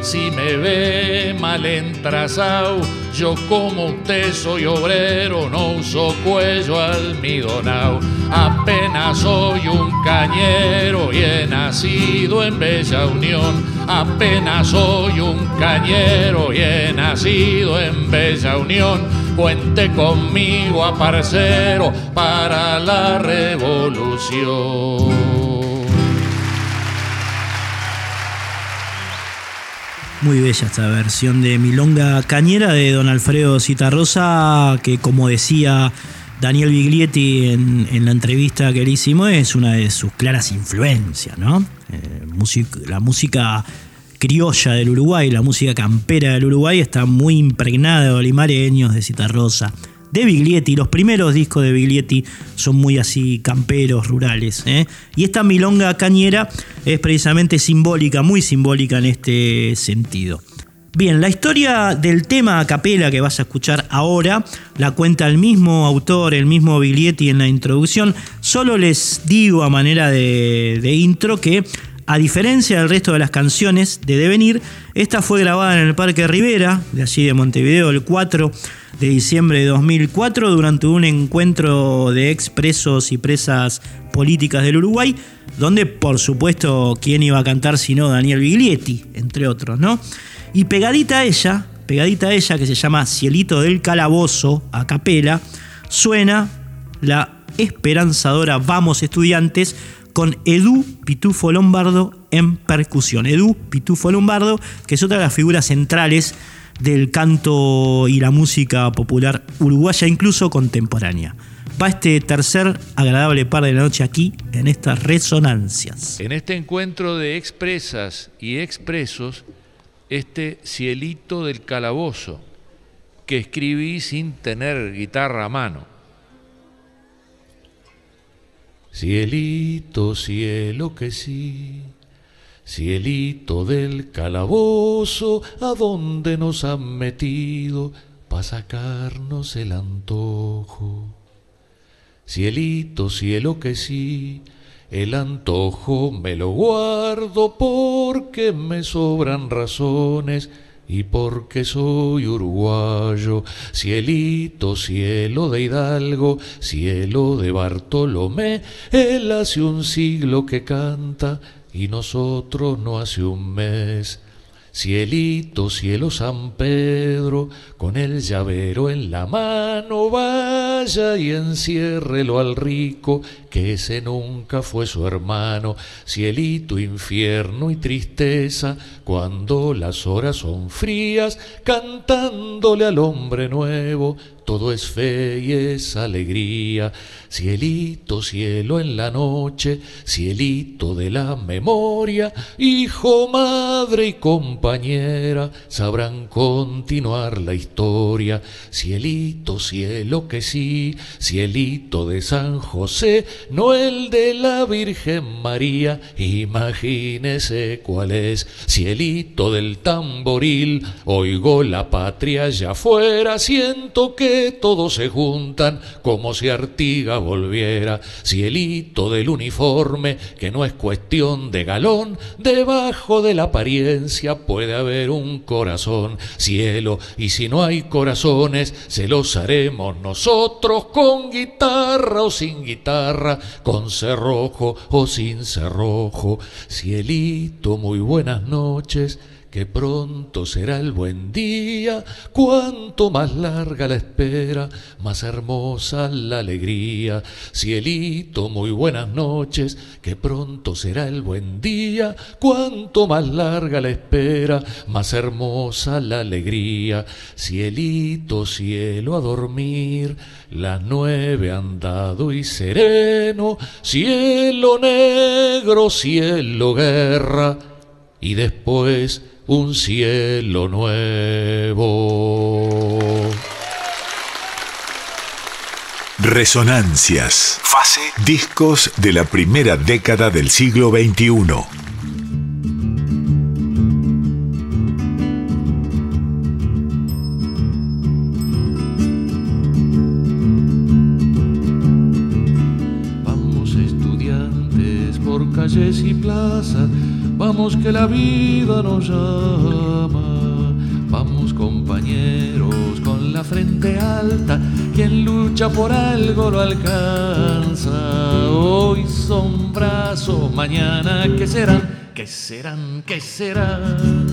[SPEAKER 2] Si me ve mal entrazado, yo como usted soy obrero, no uso cuello almidonado. Apenas soy un cañero y he nacido en Bella Unión. Apenas soy un cañero y he nacido en Bella Unión. Cuente conmigo, aparcero, para la revolución.
[SPEAKER 3] Muy bella esta versión de Milonga Cañera de don Alfredo Citarrosa, que como decía Daniel Biglietti en, la entrevista que le hicimos, es una de sus claras influencias, ¿no? Eh, la música criolla del Uruguay, la música campera del Uruguay está muy impregnada de olimareños, de Citarrosa de Biglietti. Los primeros discos de Biglietti son muy así camperos, rurales. ¿eh? Y esta milonga cañera es precisamente simbólica, muy simbólica en este sentido. Bien, la historia del tema a capela que vas a escuchar ahora la cuenta el mismo autor, el mismo Biglietti en la introducción. Solo les digo a manera de, intro que a diferencia del resto de las canciones de Devenir, esta fue grabada en el Parque Rivera, de allí de Montevideo, el 4 de diciembre de 2004 durante un encuentro de expresos y presas políticas del Uruguay, donde por supuesto quién iba a cantar sino Daniel Biglietti, entre otros, ¿no? Y pegadita a ella, pegadita a ella que se llama Cielito del Calabozo a capela, suena la esperanzadora Vamos Estudiantes con Edu Pitufo Lombardo en percusión. Edu Pitufo Lombardo, que es otra de las figuras centrales del canto y la música popular uruguaya, incluso contemporánea. Va este tercer agradable par de la noche aquí, en estas resonancias.
[SPEAKER 2] En este encuentro de expresas y expresos, este cielito del calabozo, que escribí sin tener guitarra a mano. Cielito, cielo que sí Cielito del calabozo, ¿a dónde nos han metido para sacarnos el antojo? Cielito, cielo que sí, el antojo me lo guardo porque me sobran razones y porque soy uruguayo, cielito, cielo de Hidalgo, cielo de Bartolomé, él hace un siglo que canta y nosotros no hace un mes. Cielito, cielo San Pedro, con el llavero en la mano, vaya y enciérrelo al rico, que ese nunca fue su hermano. Cielito, infierno y tristeza, cuando las horas son frías, cantándole al hombre nuevo, todo es fe y es alegría. Cielito, cielo en la noche, cielito de la memoria, hijo, madre y compañera, sabrán continuar la historia. Cielito, cielo que sí, cielito de San José, no el de la Virgen María, imagínese cuál es. Cielito del tamboril, oigo la patria allá afuera, siento que todos se juntan como si Artiga volviera. Cielito del uniforme, que no es cuestión de galón, debajo de la apariencia puede haber un corazón. Cielo, y si no hay corazones, se los haremos nosotros con guitarra o sin guitarra, con cerrojo o sin cerrojo. Cielito, muy buenas noches que pronto será el buen día, cuanto más larga la espera, más hermosa la alegría. Cielito, muy buenas noches, que pronto será el buen día, cuanto más larga la espera, más hermosa la alegría. Cielito, cielo a dormir, las nueve han dado y sereno, cielo negro, cielo guerra, y después un cielo nuevo.
[SPEAKER 1] Resonancias. Fase. Discos de la primera década del siglo XXI.
[SPEAKER 2] Que la vida nos llama. Vamos compañeros con la frente alta. Quien lucha por algo lo alcanza. Hoy son brazos, mañana que serán, que serán, que serán.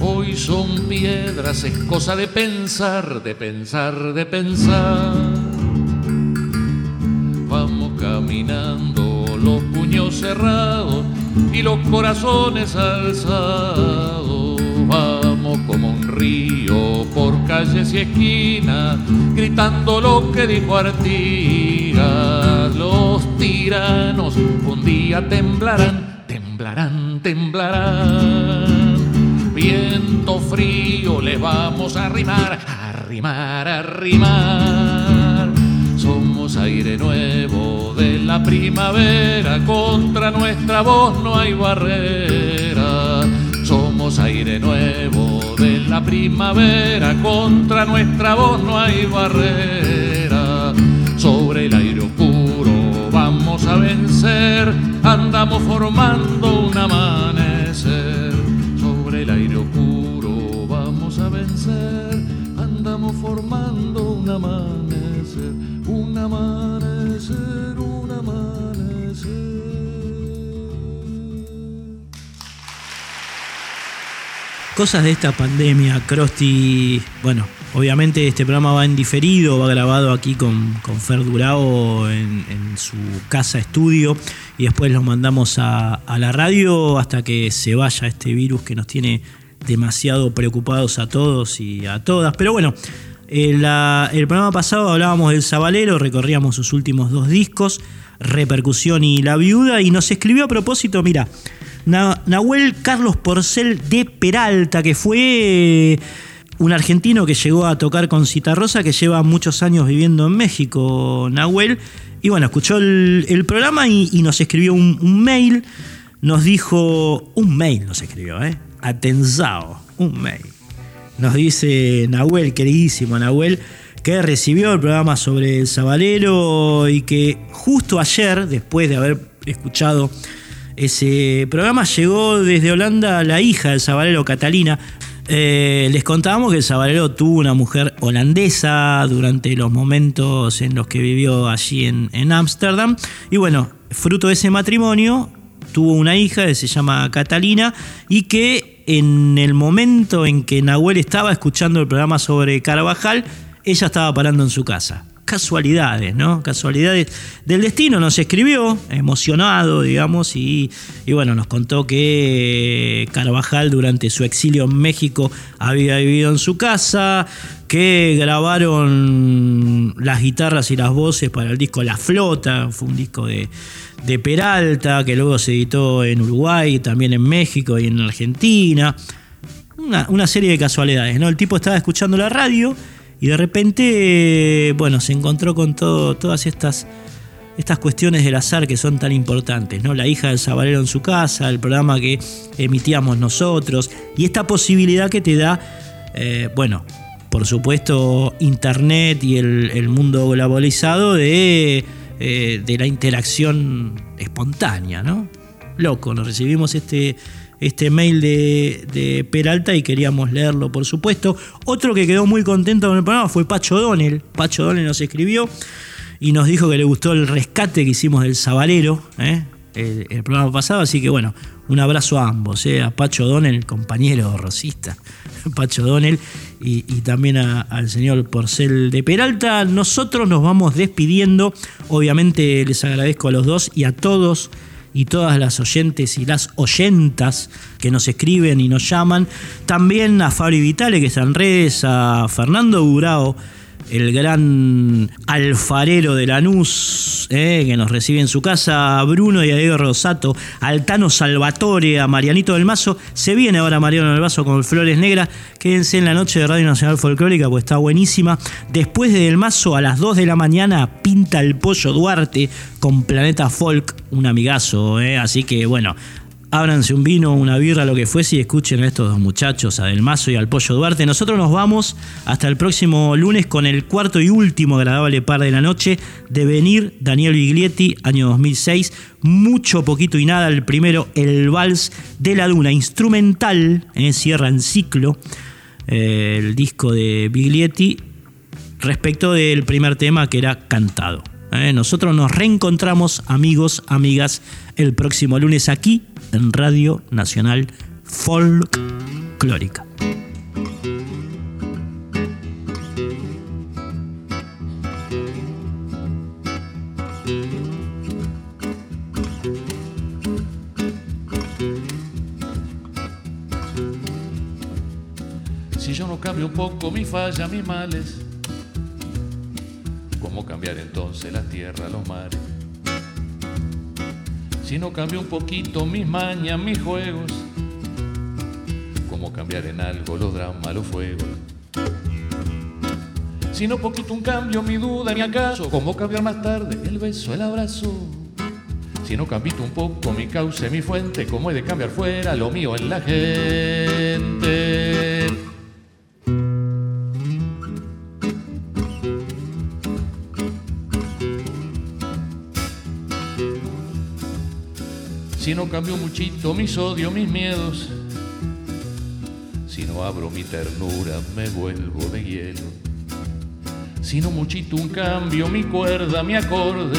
[SPEAKER 2] Hoy son piedras, es cosa de pensar, de pensar, de pensar. Vamos caminando los puños cerrados y los corazones alzados. Vamos como un río por calles y esquinas, gritando lo que dijo Artigas. Los tiranos un día temblarán, temblarán, temblarán. Viento frío le vamos a arrimar, arrimar, arrimar. Aire nuevo de la primavera, contra nuestra voz no hay barrera. Somos aire nuevo de la primavera, contra nuestra voz no hay barrera. Sobre el aire puro vamos a vencer, andamos formando un amanecer. Sobre el aire puro vamos a vencer, andamos formando un amanecer, amanecer, un amanecer.
[SPEAKER 3] Cosas de esta pandemia, Crosti. Bueno, obviamente este programa va en diferido, va grabado aquí con, con Fer Durao en, su casa estudio y después lo mandamos a la radio hasta que se vaya este virus que nos tiene demasiado preocupados a todos y a todas. Pero bueno, la- el programa pasado hablábamos del Sabalero, recorríamos sus últimos dos discos, Repercusión y La Viuda, y nos escribió a propósito, mira, Na- Nahuel Carlos Porcel de Peralta, que fue un argentino que llegó a tocar con Citarrosa, que lleva muchos años viviendo en México, Nahuel. Y bueno, escuchó el, programa y, nos escribió un, mail. Nos dijo, un mail nos escribió, ¿eh? Un mail. Nos dice Nahuel, queridísimo Nahuel, que recibió el programa sobre el Sabalero y que justo ayer, después de haber escuchado ese programa, llegó desde Holanda la hija del Sabalero, Catalina. Eh, les contábamos que el Sabalero tuvo una mujer holandesa durante los momentos en los que vivió allí en en Ámsterdam. y bueno, fruto de ese matrimonio, tuvo una hija que se llama Catalina y que en el momento en que Nahuel estaba escuchando el programa sobre Carvajal, ella estaba parando en su casa. Casualidades, ¿no? Casualidades del destino. Nos escribió, emocionado, digamos, y, y bueno, nos contó que Carvajal durante su exilio en México había vivido en su casa, que grabaron las guitarras y las voces para el disco La Flota, fue un disco de, de Peralta, que luego se editó en Uruguay, también en México y en Argentina. Una, una serie de casualidades, ¿no? El tipo estaba escuchando la radio y de repente, bueno, se encontró con todo, todas estas, estas cuestiones del azar que son tan importantes, ¿no? La hija del sabalero en su casa, el programa que emitíamos nosotros y esta posibilidad que te da, eh, bueno, por supuesto, Internet y el, mundo globalizado de, eh, de la interacción espontánea, ¿no? Loco, nos recibimos este, este mail de, Peralta y queríamos leerlo, por supuesto. Otro que quedó muy contento con el programa fue Pacho Donel. Pacho Donel nos escribió y nos dijo que le gustó el rescate que hicimos del Sabalero, ¿eh? el, programa pasado. Así que bueno, un abrazo a ambos, ¿eh? a Pacho Donel, compañero rosista, <laughs> Pacho Donel, y, también al señor Porcel de Peralta. Nosotros nos vamos despidiendo. Obviamente les agradezco a los dos y a todos y todas las oyentes y las oyentas que nos escriben y nos llaman. También a Fabri Vitale, que está en redes, a Fernando Burao el gran alfarero de Lanús, eh, que nos recibe en su casa, a Bruno y a Diego Rosato, Altano Salvatore, a Marianito del Mazo. Se viene ahora Mariano del Mazo con Flores Negras. Quédense en la noche de Radio Nacional Folclórica, pues está buenísima. Después de Del Mazo, a las 2 de la mañana, pinta el pollo Duarte con Planeta Folk, un amigazo, eh. así que bueno ábranse un vino, una birra, lo que fuese y escuchen a estos dos muchachos, a Del Mazo y al Pollo Duarte. Nosotros nos vamos hasta el próximo lunes con el cuarto y último agradable par de la noche de venir Daniel Biglietti, año 2006. Mucho, poquito y nada. El primero, el Vals de la Duna, instrumental, eh, cierra en ciclo eh, el disco de Biglietti respecto del primer tema que era cantado. Eh. nosotros nos reencontramos, amigos, amigas, el próximo lunes aquí en Radio Nacional Folclórica.
[SPEAKER 2] Si yo no cambio un poco mi falla, mis males, ¿cómo cambiar entonces la tierra, los mares? Si no cambio un poquito mis mañas, mis juegos, ¿cómo cambiar en algo los dramas, los fuegos? Si no poquito un cambio, mi duda ni acaso, ¿cómo cambiar más tarde el beso, el abrazo? Si no cambio un poco mi cauce, mi fuente, ¿cómo he de cambiar fuera lo mío en la gente? No cambio muchito mis odios, mis miedos, si no abro mi ternura, me vuelvo de hielo, si no muchito un cambio, mi cuerda, mi acorde,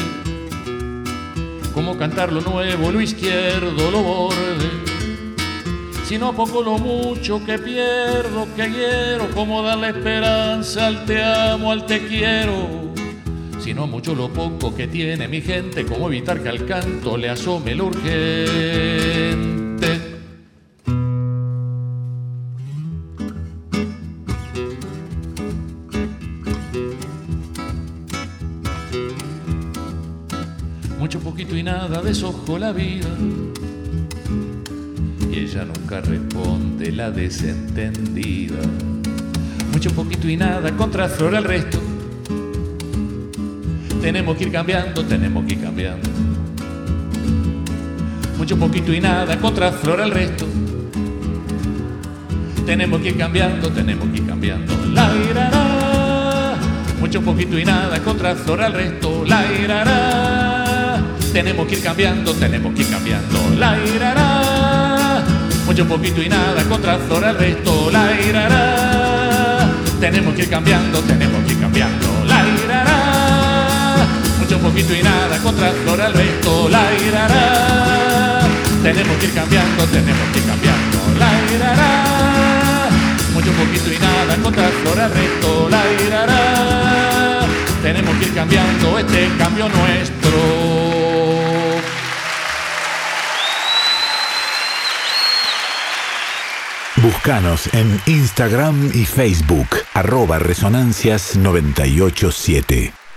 [SPEAKER 2] como cantar lo nuevo, lo izquierdo, lo borde, si no poco lo mucho que pierdo, que quiero, como darle esperanza al te amo, al te quiero sino mucho lo poco que tiene mi gente, cómo evitar que al canto le asome lo urgente. Mucho poquito y nada desojo la vida. Y ella nunca responde la desentendida. Mucho poquito y nada contra flor al resto tenemos que ir cambiando, tenemos que ir cambiando. Mucho poquito y nada contra flor al resto. Tenemos que ir cambiando, tenemos que ir cambiando. La irará. Mucho poquito y nada contra flor al resto. La irará. Tenemos que ir cambiando, tenemos que ir cambiando. La irará. Mucho poquito y nada contra flor al resto. La irará. Tenemos que ir cambiando, tenemos que ir cambiando un poquito y nada contra Floral Beto, la irará. Tenemos que ir cambiando, tenemos que ir cambiando, la irará. Mucho poquito y nada contra Floral Beto, la irará. Tenemos que ir cambiando este cambio nuestro.
[SPEAKER 1] Búscanos en Instagram y Facebook, arroba
[SPEAKER 6] resonancias987.